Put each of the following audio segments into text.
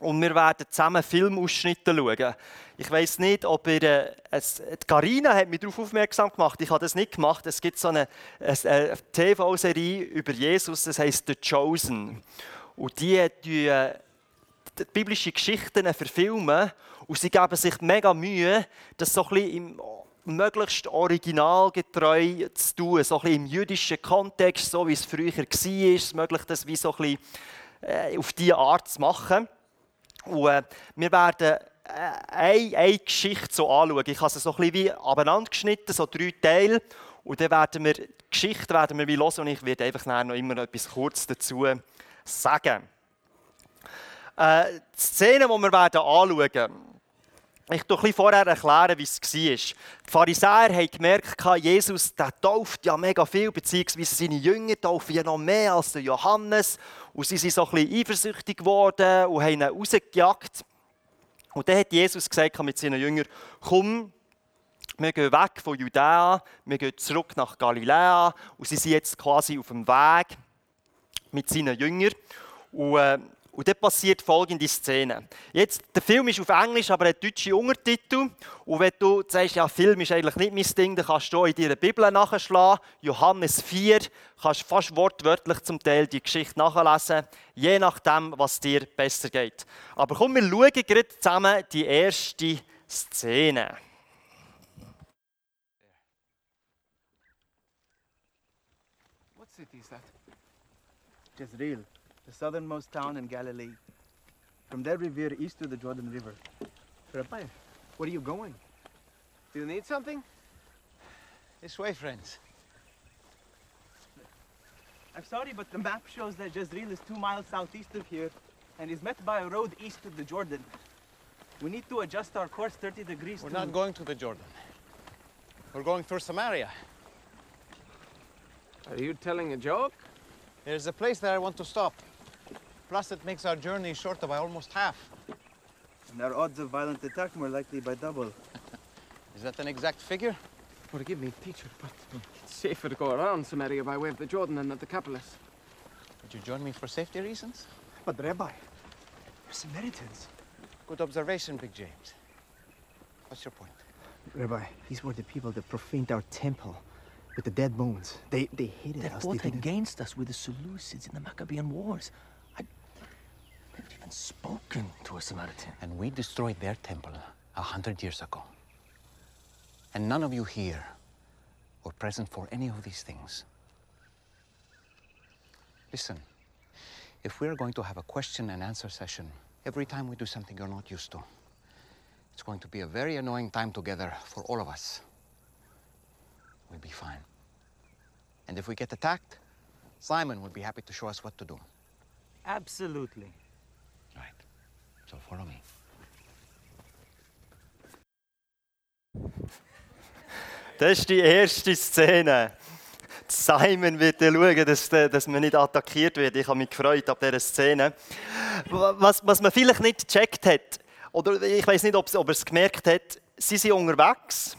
und wir werden zusammen Filmausschnitte schauen. Ich weiß nicht, ob ihr. Äh, Carina hat mich darauf aufmerksam gemacht. Ich habe das nicht gemacht. Es gibt so eine, eine TV-Serie über Jesus, das heißt The Chosen. Und die, die, äh, die biblische Geschichten verfilmen und sie geben sich mega Mühe, das so ein bisschen im möglichst originalgetreu zu tun, so ein bisschen im jüdischen Kontext, so wie es früher war, möglich das wie so ein bisschen äh, auf diese Art zu machen. Und äh, wir werden äh, eine, eine Geschichte so anschauen. Ich habe sie so ein bisschen wie abeinander geschnitten, so drei Teile. Und dann werden wir die Geschichte werden wir wie hören und ich werde einfach noch immer noch etwas kurz dazu sagen. Äh, die Szene, die wir werden anschauen werden, ich erkläre vorher, erklären, wie es war. Die Pharisäer haben gemerkt, Jesus der tauft ja mega viel, beziehungsweise seine Jünger taufen ja noch mehr als Johannes. Und sie sind so ein bisschen eifersüchtig geworden und haben ihn rausgejagt. Und dann hat Jesus gesagt mit seinen Jüngern, komm, wir gehen weg von Judäa, wir gehen zurück nach Galiläa. Und sie sind jetzt quasi auf dem Weg mit seinen Jüngern. Und, äh, und dann passiert folgende Szene. Jetzt, der Film ist auf Englisch, aber hat deutsche Untertitel. Und wenn du sagst, ja, Film ist eigentlich nicht mein Ding, dann kannst du in deiner Bibel nachschlagen. Johannes 4, kannst fast wortwörtlich zum Teil die Geschichte nachlesen, je nachdem, was dir besser geht. Aber komm, wir schauen gerade zusammen die erste Szene. What city is that? Jezreel. The southernmost town in Galilee. From there we veer east to the Jordan River. Rabbi, where are you going? Do you need something? This way, friends. I'm sorry, but the map shows that Jezreel is two miles southeast of here and is met by a road east of the Jordan. We need to adjust our course 30 degrees We're to... not going to the Jordan. We're going through Samaria. Are you telling a joke? There's a place there I want to stop. Plus, it makes our journey shorter by almost half. And our odds of violent attack more likely by double. Is that an exact figure? Forgive me, teacher, but it's safer to go around Samaria by way of the Jordan than at the Decapolis. Would you join me for safety reasons? But, Rabbi, you're Samaritans. Good observation, Big James. What's your point? Rabbi, these were the people that profaned our temple with the dead bones. They, they hated they us. Fought they fought against us with the Seleucids in the Maccabean Wars spoken to a Samaritan. And we destroyed their temple a hundred years ago. And none of you here were present for any of these things. Listen, if we're going to have a question and answer session every time we do something you're not used to, it's going to be a very annoying time together for all of us. We'll be fine. And if we get attacked, Simon will be happy to show us what to do. Absolutely. So follow me. Das ist die erste Szene. Simon wird schauen, dass, dass man nicht attackiert wird. Ich habe mich gefreut ab dieser Szene. Was, was man vielleicht nicht gecheckt hat, oder ich weiß nicht, ob, ob er es gemerkt hat, sie sind unterwegs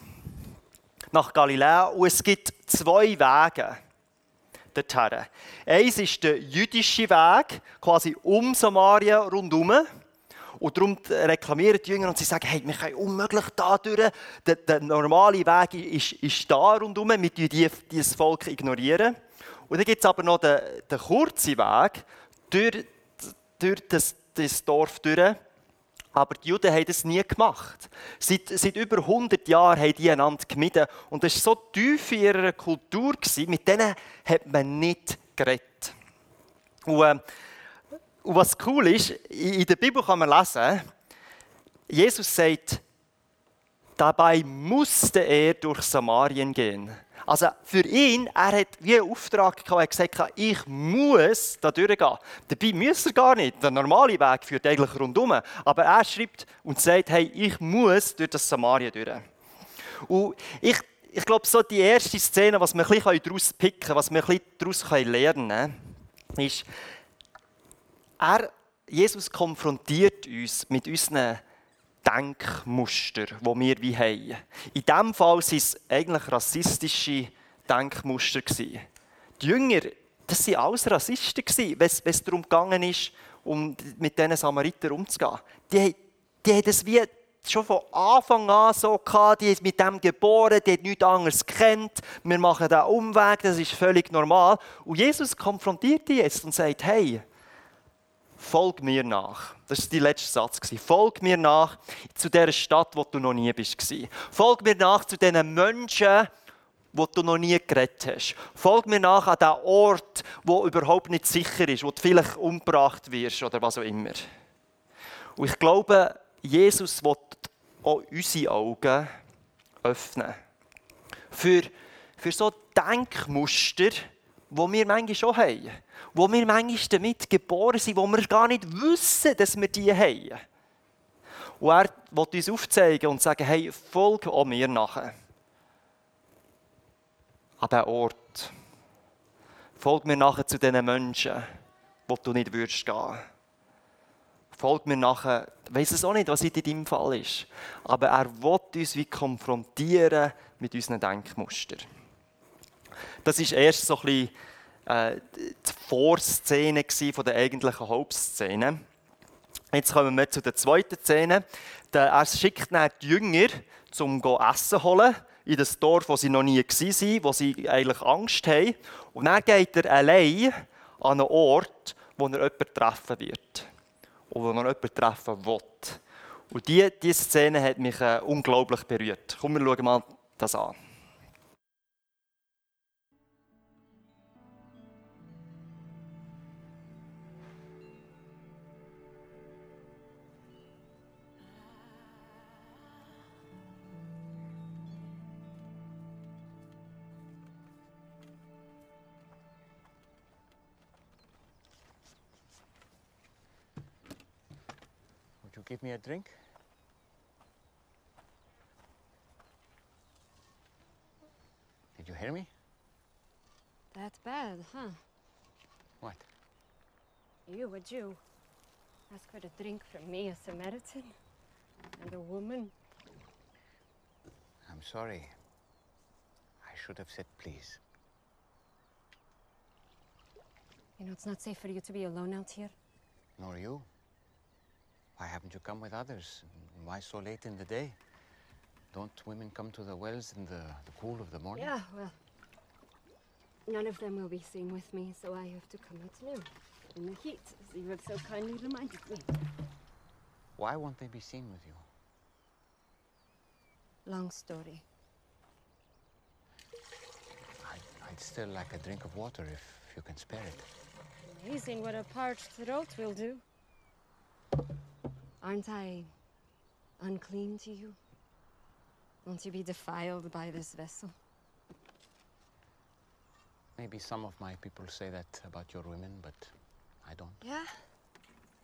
nach Galiläa und es gibt zwei Wege dorthin. Eins ist der jüdische Weg, quasi um Samaria rundherum. Und darum reklamieren die Jünger und sie sagen, hey, wir können unmöglich da durch. Der, der normale Weg ist, ist da rundherum, wir ignorieren dieses Volk. ignorieren. Und dann gibt es aber noch den, den kurzen Weg durch, durch das, das Dorf durch. Aber die Juden haben das nie gemacht. Seit, seit über 100 Jahren haben die einander gemieden. Und das war so tief in ihrer Kultur, mit denen hat man nicht geredet. Und, äh, und was cool ist, in der Bibel kann man lesen, Jesus sagt, dabei musste er durch Samarien gehen. Also für ihn, er hat wie einen Auftrag gehabt, er hat gesagt, ich muss da durchgehen. Dabei muss er gar nicht. Der normale Weg führt eigentlich rundum. Aber er schreibt und sagt, hey, ich muss durch das Samarien durch. Und ich, ich glaube, so die erste Szene, was wir ein bisschen daraus picken was wir ein bisschen daraus lernen können, ist, er, Jesus konfrontiert uns mit unseren Denkmuster, die wir wie haben. In diesem Fall waren es eigentlich rassistische Denkmuster. Die Jünger, das waren alles Rassisten, wenn es darum ging, um mit diesen Samaritern umzugehen. Die, die haben das wie schon von Anfang an so gehabt, die ist mit dem geboren, die hat nichts anderes gekannt, wir machen diesen Umweg, das ist völlig normal. Und Jesus konfrontiert die jetzt und sagt, hey, folg mir nach. Das war der letzte Satz. Folg mir nach zu der Stadt, wo du noch nie bist. Folg mir nach zu diesen Menschen, wo du noch nie geredet hast. Folg mir nach an den Ort, wo überhaupt nicht sicher ist, wo du vielleicht umgebracht wirst oder was auch immer. Und ich glaube, Jesus will auch unsere Augen öffnen. Für, für so Denkmuster, wo wir manchmal schon haben. Wo wir manchmal damit geboren sind, wo wir gar nicht wissen, dass wir die haben. Und er will uns aufzeigen und sagen, hey, folge auch mir nachher an diesen Ort. Folg mir nachher zu diesen Menschen, wo du nicht würdest gehen. Folg mir nachher, ich weiss es auch nicht, was in deinem Fall ist, aber er will uns wie konfrontieren mit unseren Denkmustern. Das ist erst so ein bisschen äh, die Vorszene von der eigentlichen Hauptszene. Jetzt kommen wir zu der zweiten Szene. Er schickt dann die Jünger, um Essen holen in das Dorf, wo sie noch nie waren, wo sie eigentlich Angst haben. Und dann geht er allein an einen Ort, wo er jemanden treffen wird. Und wo er jemanden treffen will. Und diese, diese Szene hat mich äh, unglaublich berührt. Komm, wir schauen mal das an. Give me a drink? Did you hear me? That bad, huh? What? You, a Jew, ask for a drink from me, a Samaritan, and a woman. I'm sorry. I should have said please. You know, it's not safe for you to be alone out here. Nor you. Why haven't you come with others? Why so late in the day? Don't women come to the wells in the, the cool of the morning? Yeah, well, none of them will be seen with me, so I have to come at noon in the heat, as you have so kindly reminded me. Why won't they be seen with you? Long story. I'd, I'd still like a drink of water if you can spare it. Amazing what a parched throat will do. Aren't I unclean to you? Won't you be defiled by this vessel? Maybe some of my people say that about your women, but I don't. Yeah?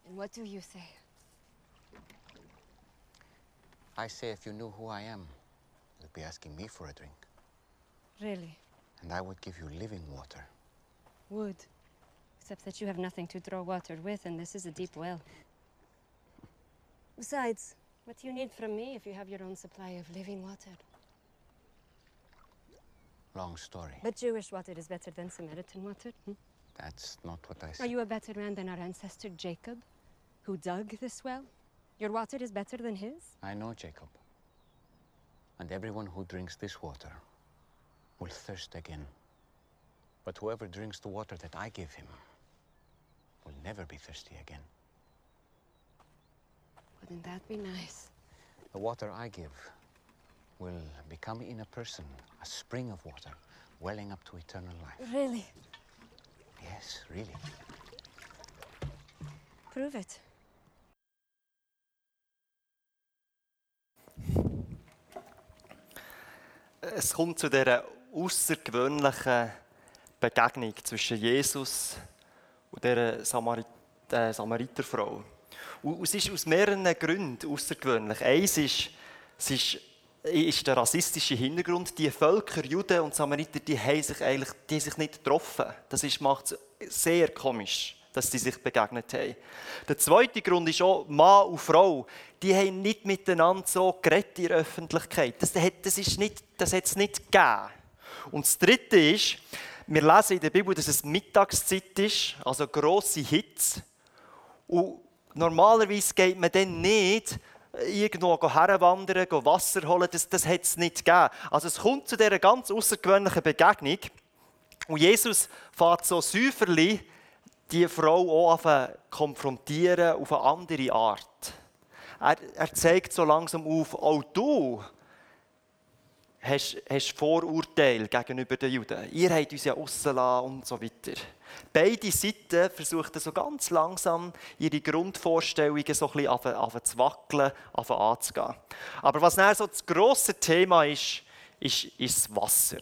And what do you say? I say if you knew who I am, you'd be asking me for a drink. Really? And I would give you living water. Would. Except that you have nothing to draw water with, and this is a deep well. Besides, what do you need from me if you have your own supply of living water? Long story. But Jewish water is better than Samaritan water. Hmm? That's not what I said. Are you a better man than our ancestor Jacob, who dug this well? Your water is better than his? I know Jacob. And everyone who drinks this water will thirst again. But whoever drinks the water that I give him will never be thirsty again. Wouldn't that be nice? The water I give will become in a person a spring of water welling up to eternal life. Really? Yes, really. Prove it. Es kommt zu dieser außergewöhnlichen Begegnung zwischen Jesus und dieser Samarit äh, Samariterfrau. Und es ist aus mehreren Gründen außergewöhnlich. Eins ist, es ist, ist der rassistische Hintergrund. Die Völker, Juden und Samariter, die haben sich eigentlich die sich nicht getroffen. Das macht es sehr komisch, dass sie sich begegnet haben. Der zweite Grund ist auch, Mann und Frau, die haben nicht miteinander so geredet in der Öffentlichkeit. Das, das, ist nicht, hat es nicht gegeben. Und das Dritte ist, wir lesen in der Bibel, dass es Mittagszeit ist, also grosse Hitze. Und normalerweise geht man dann nicht irgendwo herwandern, go Wasser holen, das, das hat es nicht gegeben. Also es kommt zu dieser ganz außergewöhnlichen Begegnung und Jesus fährt so säuferli die Frau auch auf konfrontieren auf eine andere Art. Er, er zeigt so langsam auf, auch du hast, hast Vorurteile gegenüber den Juden. Ihr habt uns ja rausgelassen und so weiter. Beide Seiten versuchen so ganz langsam ihre Grundvorstellungen so ein bisschen zu wackeln, anzugehen. Aber was dann so das grosse Thema ist, ist, ist das Wasser.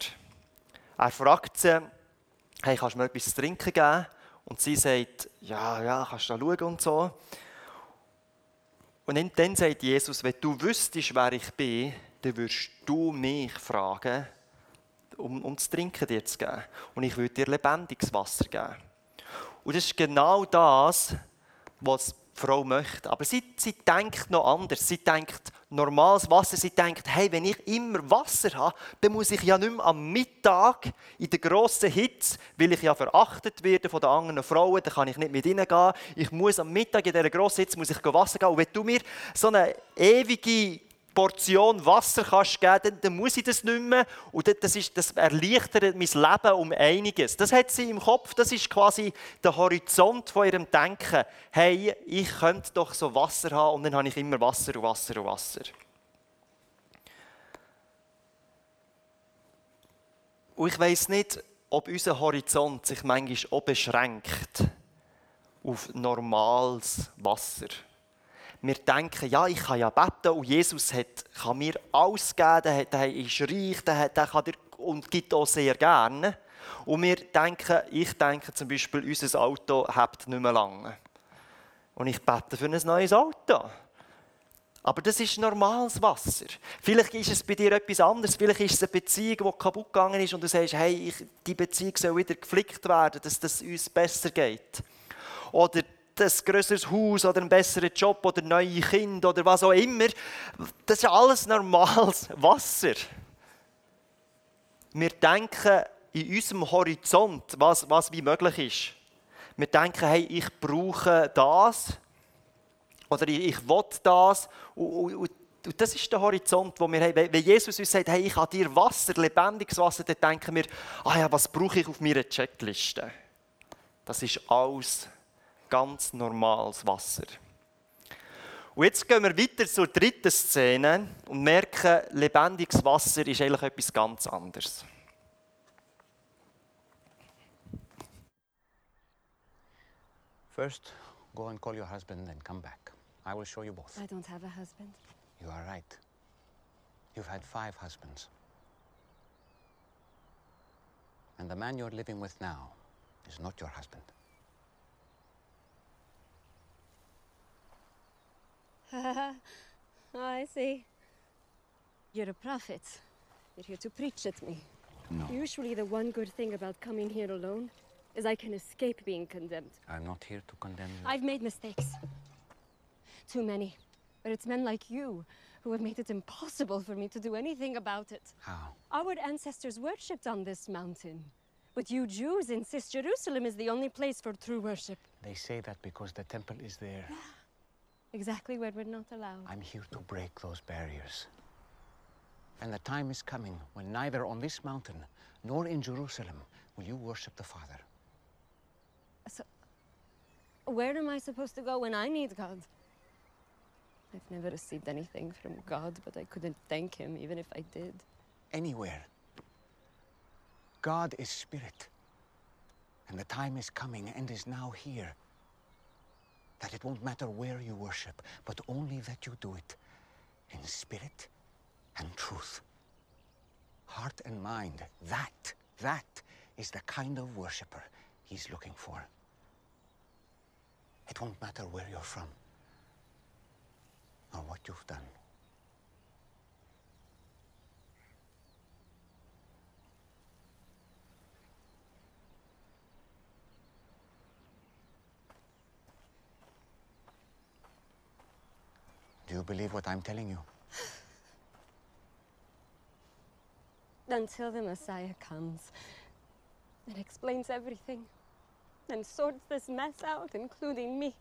Er fragt sie, hey, kannst du mir etwas zu trinken geben? Und sie sagt, ja, ja, kannst du da schauen und so. Und dann sagt Jesus, wenn du wüsstest, wer ich bin, dann würdest du mich fragen, um, um zu trinken dir zu geben. Und ich würde dir lebendiges Wasser geben. Und das ist genau das, was die Frau möchte. Aber sie, sie denkt noch anders. Sie denkt normales Wasser. Sie denkt, hey, wenn ich immer Wasser habe, dann muss ich ja nicht mehr am Mittag in der grossen Hitze, weil ich ja verachtet werde von den anderen Frauen, dann kann ich nicht mit ihnen gehen. Ich muss am Mittag in dieser grossen Hitze muss ich Wasser gehen. Und wenn du mir so eine ewige Portion Wasser kannst geben dann, dann muss ich das nicht mehr. Und das, ist, das erleichtert mein Leben um einiges. Das hat sie im Kopf, das ist quasi der Horizont von ihrem Denken. Hey, ich könnte doch so Wasser haben und dann habe ich immer Wasser und Wasser und Wasser. Und ich weiß nicht, ob unser Horizont sich manchmal auch beschränkt auf normales Wasser wir denken, ja, ich kann ja beten und Jesus hat, kann mir alles geben, der, ist reich, der, der kann dir und gibt auch sehr gerne. Und wir denken, ich denke zum Beispiel, unser Auto hat nicht mehr lange. Und ich bete für ein neues Auto. Aber das ist normales Wasser. Vielleicht ist es bei dir etwas anderes. Vielleicht ist es eine Beziehung, die kaputt gegangen ist und du sagst, hey, ich, die Beziehung soll wieder geflickt werden, dass es uns besser geht. Oder ein größeres Haus oder einen besseren Job oder neue Kinder oder was auch immer. Das ist alles normales Wasser. Wir denken in unserem Horizont, was, was wie möglich ist. Wir denken, hey, ich brauche das oder ich, will das. Und, und, und das ist der Horizont, wo wir haben. Wenn Jesus uns sagt, hey, ich habe dir Wasser, lebendiges Wasser, dann denken wir, ah ja, was brauche ich auf meiner Checkliste? Das ist alles ganz normales Wasser. Und jetzt gehen wir weiter zur dritten Szene und merken, lebendiges Wasser ist eigentlich etwas ganz anderes. First, go and call your husband and come back. I will show you both. I don't have a husband. You are right. You've had five husbands. And the man you're living with now is not your husband. I see. You're a prophet. You're here to preach at me. No. Usually, the one good thing about coming here alone is I can escape being condemned. I'm not here to condemn you. I've made mistakes. Too many. But it's men like you who have made it impossible for me to do anything about it. How? Our ancestors worshipped on this mountain. But you Jews insist Jerusalem is the only place for true worship. They say that because the temple is there. Exactly where we're not allowed. I'm here to break those barriers. And the time is coming when neither on this mountain nor in Jerusalem will you worship the Father. So, where am I supposed to go when I need God? I've never received anything from God, but I couldn't thank Him even if I did. Anywhere. God is spirit. And the time is coming and is now here that it won't matter where you worship, but only that you do it in spirit and truth. Heart and mind, that, that is the kind of worshiper he's looking for. It won't matter where you're from or what you've done. Do you believe what I'm telling you? Until the Messiah comes and explains everything and sorts this mess out, including me,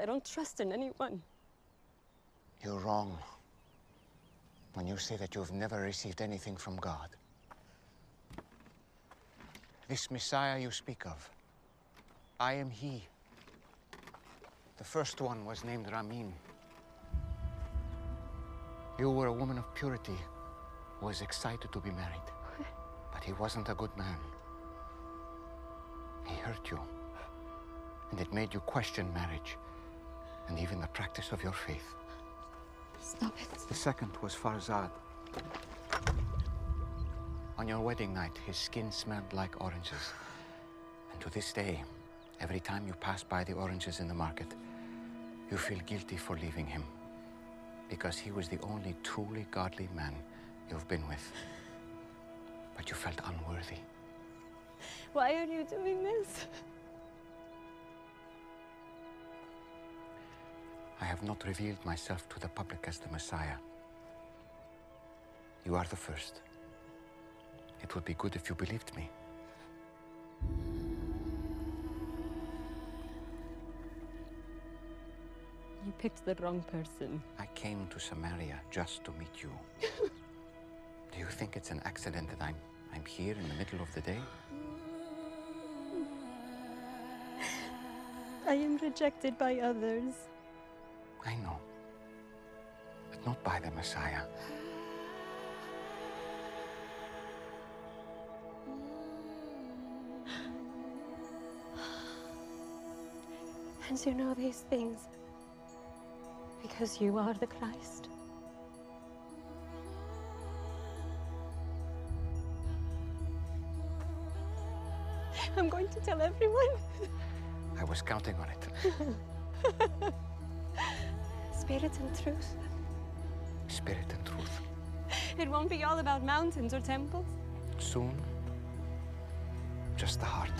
I don't trust in anyone. You're wrong when you say that you've never received anything from God. This Messiah you speak of, I am He. The first one was named Ramin. You were a woman of purity who was excited to be married. But he wasn't a good man. He hurt you. And it made you question marriage and even the practice of your faith. Stop it. The second was Farzad. On your wedding night, his skin smelled like oranges. And to this day, every time you pass by the oranges in the market, you feel guilty for leaving him. Because he was the only truly godly man you've been with. But you felt unworthy. Why are you doing this? I have not revealed myself to the public as the Messiah. You are the first. It would be good if you believed me. Picked the wrong person. I came to Samaria just to meet you. Do you think it's an accident that I'm I'm here in the middle of the day? I am rejected by others. I know. But not by the Messiah. And you know these things because you are the Christ. I'm going to tell everyone. I was counting on it. Spirit and truth. Spirit and truth. It won't be all about mountains or temples. Soon, just the heart.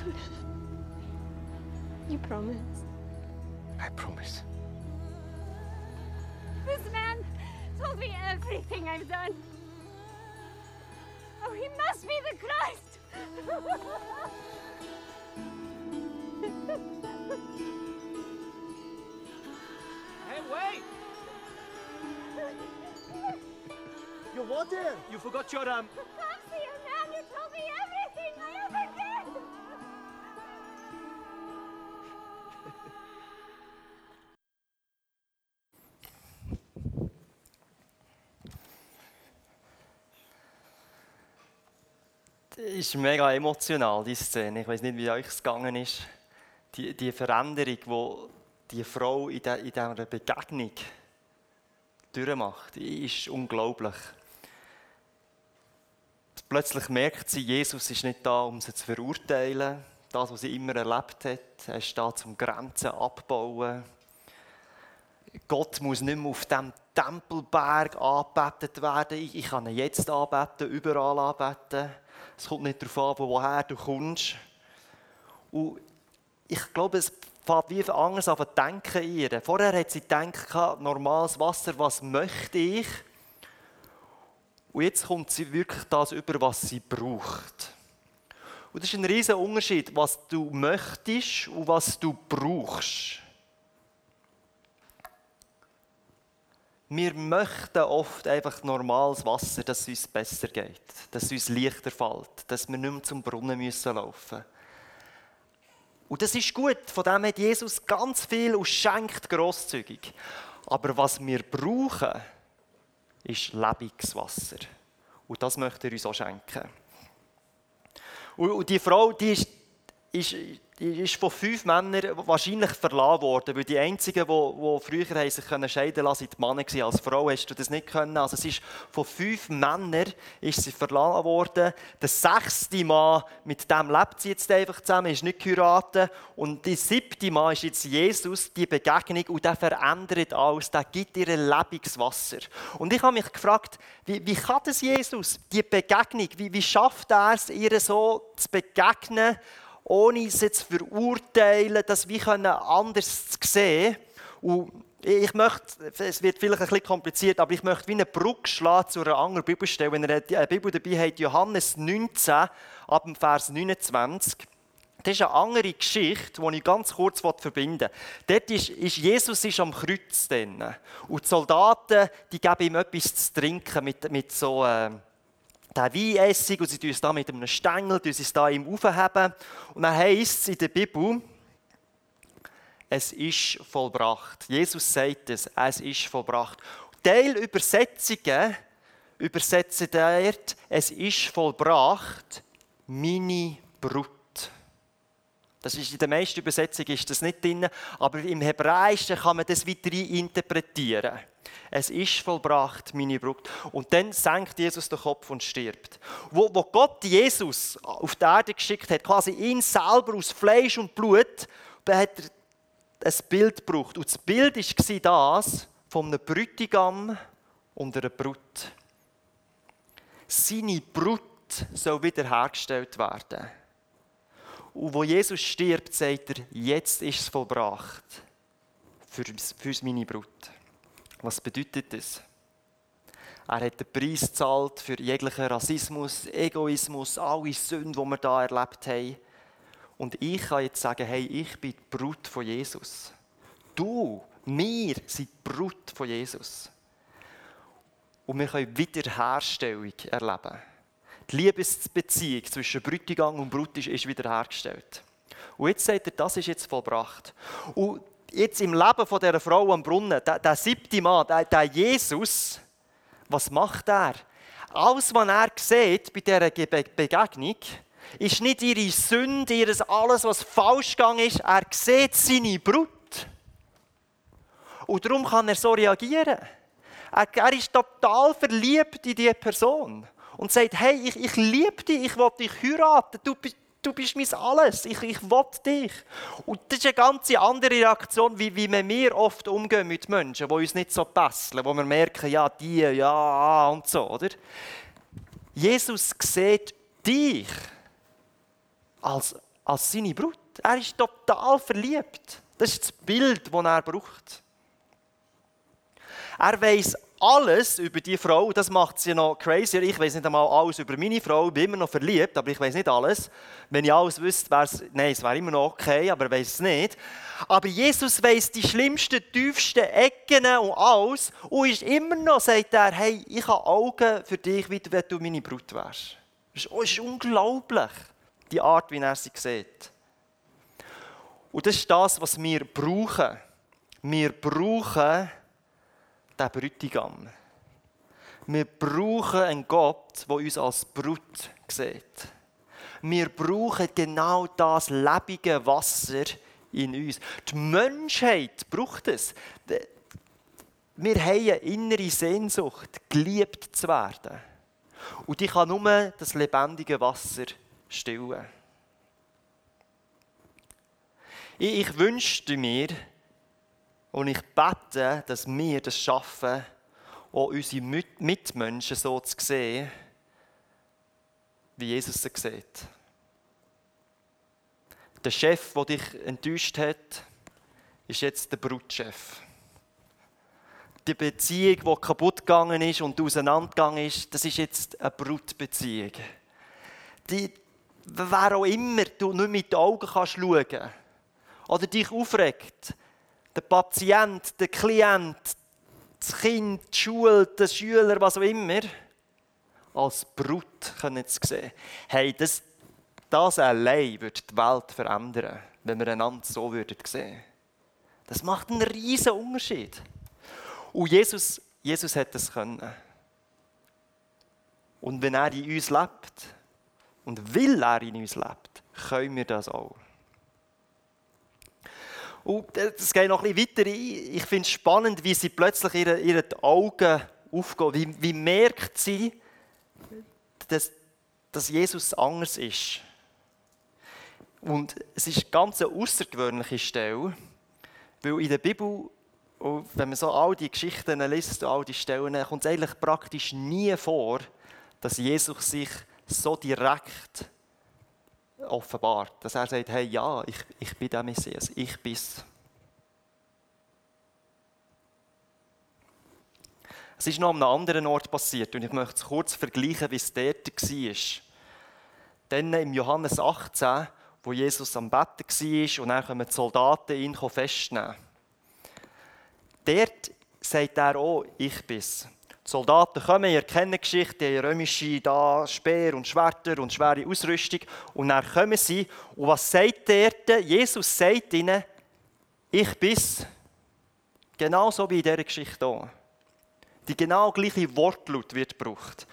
You promise. I promise. Told me everything I've done. Oh, he must be the Christ! Hey, wait! You what there? You forgot your um. Ist mega emotional, diese Szene. Ich weiß nicht, wie euch es gegangen ist. Die, die Veränderung, die die Frau in, dieser Begegnung durchmacht, ist unglaublich. Plötzlich merkt sie, Jesus ist nicht da, um sie zu verurteilen. Das, was sie immer erlebt hat, er ist da, zum Grenzen abbauen. Gott muss nicht mehr auf dem Tempelberg angebetet werden. Ich, ich kann ihn jetzt anbeten, überall anbeten. Es kommt nicht darauf an, woher du kommst. Und ich glaube, es fängt wie anders an denken ihr. Vorher hat sie gedacht, normales Wasser, was möchte ich? Und jetzt kommt sie wirklich das über, was sie braucht. Und das ist ein riesiger Unterschied, was du möchtest und was du brauchst. Wir möchten oft einfach normales Wasser, dass es uns besser geht, dass es uns leichter fällt, dass wir nicht mehr zum Brunnen müssen laufen Und das ist gut, von dem hat Jesus ganz viel und schenkt grosszügig. Aber was wir brauchen, ist Lebenswasser. Und das möchte er uns auch schenken. Und die Frau, die ist, ist, die ist von fünf Männern wahrscheinlich verlassen worden, weil die einzigen, die, die früher sich können scheiden lassen, die Männer waren. Als Frau hast du das nicht können. Also es ist von fünf Männern ist sie verlassen worden. Der sechste Mann, mit dem lebt sie jetzt einfach zusammen, ist nicht geheiratet. Und der siebte Mann ist jetzt Jesus, die Begegnung, und der verändert alles, der gibt ihr Lebenswasser. Und ich habe mich gefragt, wie, wie kann das Jesus, die Begegnung, wie, wie schafft er es, ihr so zu begegnen, ohne sie zu verurteilen, das wie anders zu sehen. Und ich möchte, es wird vielleicht ein bisschen kompliziert, aber ich möchte wie eine Brücke schlagen zu einer anderen Bibelstelle. Wenn ihr eine Bibel dabei habt, Johannes 19, ab dem Vers 29. Das ist eine andere Geschichte, die ich ganz kurz verbinden will. Dort ist, ist Jesus ist am Kreuz. Drin. Und die Soldaten die geben ihm etwas zu trinken mit, mit so äh, der Weinessig. Und sie tun es da mit einem Stängel tun es da ihm aufheben. Und dann heisst es in der Bibel, es ist vollbracht. Jesus sagt es, es ist vollbracht. Teilübersetzungen übersetzen dort, es ist vollbracht, meine Brut. Das ist in der meisten Übersetzung ist das nicht drin, aber im Hebräischen kann man das weiter interpretieren. Es ist vollbracht, meine Brut. Und dann senkt Jesus den Kopf und stirbt. Wo, wo Gott Jesus auf die Erde geschickt hat, quasi ihn selber aus Fleisch und Blut, da hat er ein Bild gebraucht. Und das Bild war das von einem Brütigam und einer Brut. Seine Brut soll wiederhergestellt werden. Und wo Jesus stirbt, sagt er, jetzt ist es vollbracht für, für meine Brut. Was bedeutet das? Er hat den Preis gezahlt für jeglichen Rassismus, Egoismus, alle Sünden, die wir da erlebt haben. Und ich kann jetzt sagen, hey, ich bin die Brut von Jesus. Du, wir sind die Brut von Jesus. Und wir können Wiederherstellung erleben. Die Liebesbeziehung zwischen Brütigam und Brut ist wiederhergestellt. Und jetzt sagt er, das ist jetzt vollbracht. Und jetzt im Leben von dieser Frau am Brunnen, der, der siebte Mann, der, der Jesus, was macht er? Alles, was er sieht bei dieser Begegnung, ist nicht ihre Sünde, ihres alles, was falsch gegangen ist. Er sieht seine Brut. Und darum kann er so reagieren. Er, er ist total verliebt in diese Person. Und sagt, hey, ich, ich liebe dich, ich will dich heiraten, du, du bist mein Alles, ich, ich will dich. Und das ist eine ganz andere Reaktion, wie, wie wir oft umgehen mit Menschen, die uns nicht so passen, wo wir merken, ja, die, ja, und so, oder? Jesus sieht dich als, als seine Brut. Er ist total verliebt. Das ist das Bild, das er braucht. Er weiß alles über die Frau, das macht sie noch crazier. Ich weiß nicht einmal alles über meine Frau, ich bin immer noch verliebt, aber ich weiß nicht alles. Wenn ich alles wüsste, wäre es, nein, es wäre immer noch okay, aber ich weiß es nicht. Aber Jesus weiß die schlimmsten, tiefsten Ecken und alles und ist immer noch, sagt er, hey, ich habe Augen für dich, wie du meine Brut wärst. Das ist unglaublich die Art, wie er sie sieht. Und das ist das, was wir brauchen. Wir brauchen den Brütigam. Wir brauchen einen Gott, der uns als Brut sieht. Wir brauchen genau das lebige Wasser in uns. Die Menschheit braucht es. Wir haben eine innere Sehnsucht, geliebt zu werden. Und die kann nur das lebendige Wasser stillen. Ich, ich wünschte mir und ich bete, dass wir das schaffen, auch unsere Mitmenschen so zu sehen, wie Jesus sie sieht. Der Chef, der dich enttäuscht hat, ist jetzt der Brutchef. Die Beziehung, die kaputt gegangen ist und auseinandergegangen ist, das ist jetzt eine Brutbeziehung. Die, wer auch immer du nicht mit den Augen kannst schauen oder dich aufregt, der Patient, der Klient, das Kind, die Schule, der Schüler, was auch immer, als Brut können zu sehen. Hey, das, das allein würde die Welt verändern, wenn wir einander so würden sehen. Das macht einen riesen Unterschied. Und Jesus, Jesus hat das können. Und wenn er in uns lebt und will er in uns lebt, können wir das auch. Und es geht noch ein bisschen weiter. Ich finde es spannend, wie sie plötzlich ihre, ihre Augen aufgehen. Wie, wie merkt sie, dass, dass Jesus anders ist? Und es ist eine ganz außergewöhnliche Stelle, weil in der Bibel, wenn man so all die Geschichten liest, all die Stellen, kommt es eigentlich praktisch nie vor, dass Jesus sich so direkt offenbart. Dass er sagt, hey, ja, ich, ich bin der Messias, ich bin's. Es ist noch an einem anderen Ort passiert und ich möchte es kurz vergleichen, wie es dort war. Dann im Johannes 18, wo Jesus am Betten war und dann kommen die Soldaten ihn festnehmen. Dort sagt er auch, ich bin's. Soldaten kommen, ihr kennt die Geschichte, die römische da, Speer und Schwerter und schwere Ausrüstung. Und dann kommen sie. Und was sagt dort? Jesus sagt ihnen, ich bin's. Genauso wie in dieser Geschichte hier. Die genau gleiche Wortlaut wird gebraucht.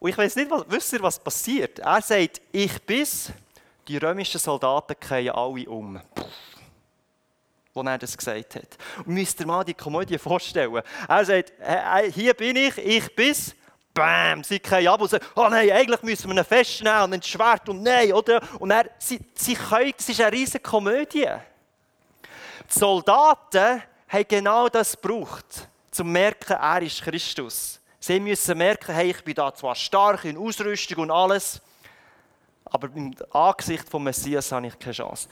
Und ich weiß nicht, was, wisst ihr, was passiert? Er sagt, ich bin's. Die römischen Soldaten kehren alle um. Wo er das gesagt hat. Und müsst ihr mal die Komödie vorstellen. Er sagt, hier bin ich, ich bin's. Bam, sie kehren ab und sagen, oh nein, eigentlich müssen wir ihn festnehmen und ein Schwert und nein, oder? Und er, sie, sie können, es ist eine riesige Komödie. Die Soldaten haben genau das gebraucht, um zu merken, er ist Christus. Sie müssen merken, hey, ich bin da zwar stark in Ausrüstung und alles, aber im Angesicht des Messias habe ich keine Chance.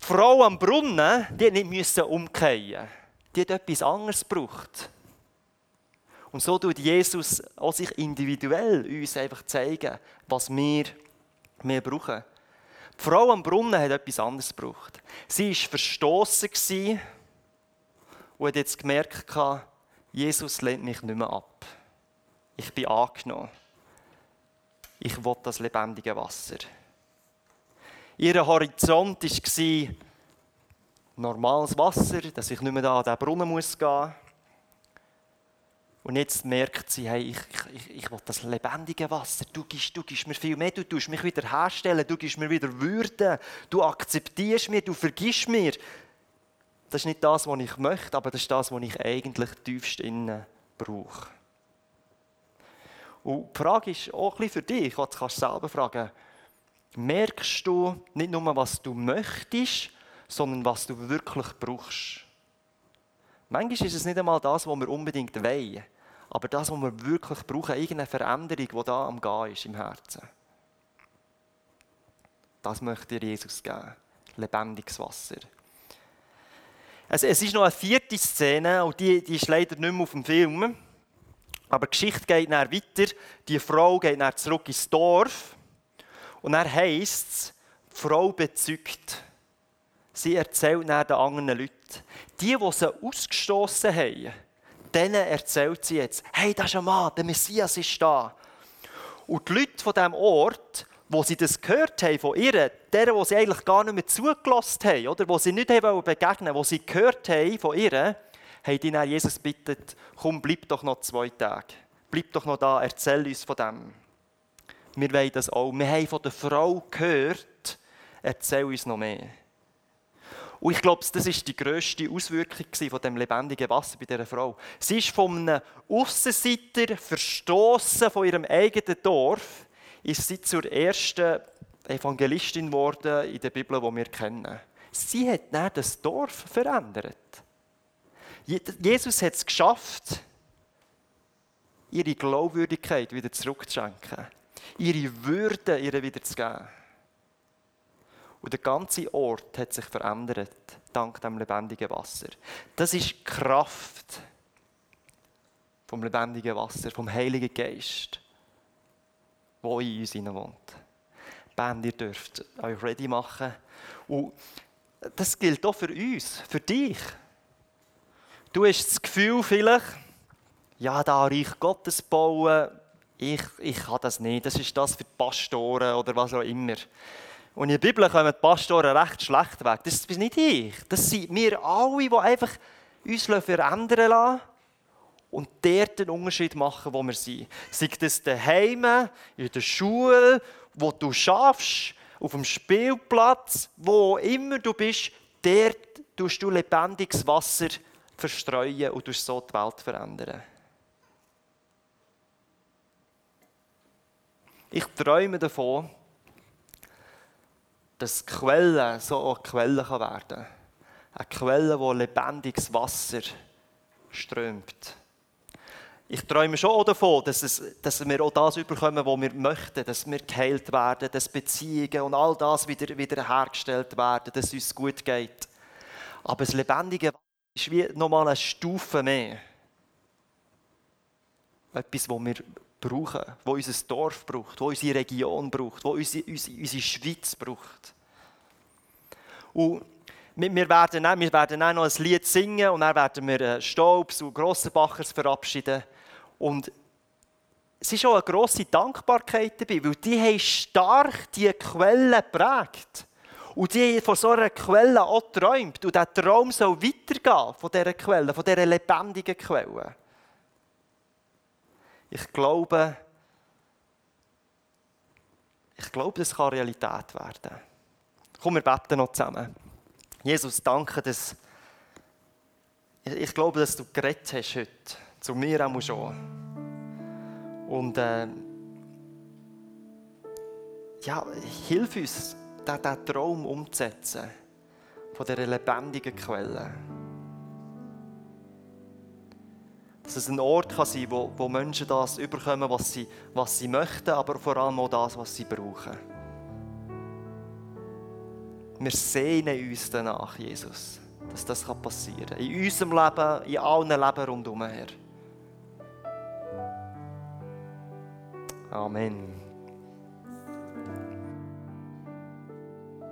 Die Frau am Brunnen, die nicht umkehren. Die hat etwas anderes gebraucht. Und so tut Jesus auch sich individuell uns einfach zeigen, was wir, wir brauchen. Die Frau am Brunnen hat etwas anderes gebraucht. Sie war verstoßen und hat jetzt gemerkt, Jesus lehnt mich nicht mehr ab. Ich bin angenommen. Ich will das lebendige Wasser. Ihr Horizont war normales Wasser, dass ich nicht mehr da an diesen Brunnen muss gehen muss. Und jetzt merkt sie, hey, ich, ich, ich will das lebendige Wasser. Du gibst, du gibst mir viel mehr, du tust mich wieder herstellen, du gibst mir wieder Würde, du akzeptierst mir, du vergisst mir. Das ist nicht das, was ich möchte, aber das ist das, was ich eigentlich tiefst innen brauche. Und die Frage ist auch ein bisschen für dich, du kannst selber fragen, merkst du nicht nur, was du möchtest, sondern was du wirklich brauchst? Manchmal ist es nicht einmal das, was wir unbedingt wollen, aber das, was wir wirklich brauchen, irgendeine Veränderung, die da am Gehen ist im Herzen. Das möchte dir Jesus geben. Lebendiges Wasser. Es, es ist noch eine vierte Szene, und die, die ist leider nicht mehr auf dem Film. Aber die Geschichte geht dann weiter. Die Frau geht dann zurück ins Dorf. Und dann heisst es, die Frau bezeugt. Sie erzählt dann den anderen Leuten. Die, die sie ausgestoßen haben, denen erzählt sie jetzt, hey, das ist ein Mann, der Messias ist da. Und die Leute von diesem Ort, wo sie das gehört haben von ihr, deren, wo sie eigentlich gar nicht mehr zugelassen haben, oder wo sie nicht haben begegnen wo sie gehört haben von ihr, haben die dann Jesus bittet, komm, bleib doch noch zwei Tage. Bleib doch noch da, erzähl uns von dem. Wir wollen das auch. Wir haben von der Frau gehört, erzähl uns noch mehr. Und ich glaube, das ist die grösste Auswirkung von dem lebendigen Wasser bei dieser Frau. Sie ist von einem Aussenseiter verstoßen von ihrem eigenen Dorf, ist sie zur ersten Evangelistin geworden in der Bibel, die wir kennen. Sie hat dann das Dorf verändert. Jesus hat es geschafft, ihre Glaubwürdigkeit wieder zurückzuschenken, ihre Würde ihr wieder zu geben. Und der ganze Ort hat sich verändert, dank dem lebendigen Wasser. Das ist Kraft vom lebendigen Wasser, vom Heiligen Geist, wo in uns wohnt. Band, ihr dürft euch ready machen. Und das gilt auch für uns, für dich. Du hast das Gefühl vielleicht, ja, da Reich Gottes bauen, ich, ich kann das nicht, das ist das für die Pastoren oder was auch immer. Und in der Bibel kommen die Pastoren recht schlecht weg. Das bin nicht ich. Das sind wir alle, die einfach uns verändern lassen und dort den Unterschied machen, wo wir sind. Sei das daheim, in der Schule, wo du schaffst, auf dem Spielplatz, wo immer du bist, dort tust du lebendiges Wasser verstreuen und so die Welt verändern. Ich träume davon, dass Quellen so eine Quelle werden kann. Eine Quelle, wo lebendiges Wasser strömt. Ich träume schon auch davon, dass, es, dass wir auch das überkommen, was wir möchten, dass wir geheilt werden, dass Beziehungen und all das wieder, wieder hergestellt werden, dass es uns gut geht. Aber das lebendige Wasser ist wie nochmal eine Stufe mehr. Etwas, was wir brauchen, wo unser Dorf braucht, wo unsere Region braucht, wo unsere, unsere, unsere Schweiz braucht. Und wir werden, dann, wir werden dann noch ein Lied singen und dann werden wir äh, Staubs und Grossenbachers verabschieden. Und es ist auch eine grosse Dankbarkeit dabei, weil die haben stark diese Quelle geprägt. Und die haben von so einer Quelle auch geträumt. Und dieser Traum soll weitergehen von dieser Quelle, von dieser lebendigen Quelle. Ich glaube, ich glaube, das kann Realität werden. Komm, wir beten noch zusammen. Jesus, danke, dass ich, glaube, dass du geredet hast heute. Zu mir auch schon. Und äh, ja, hilf uns, diesen, Traum umzusetzen. Von dieser lebendigen Quelle. Dass es ein Ort kann sein wo, wo Menschen das überkommen, was sie, was sie möchten, aber vor allem auch das, was sie brauchen. Wir sehnen uns danach, Jesus, dass das passieren kann. In unserem Leben, in allen Leben rundherum. Amen.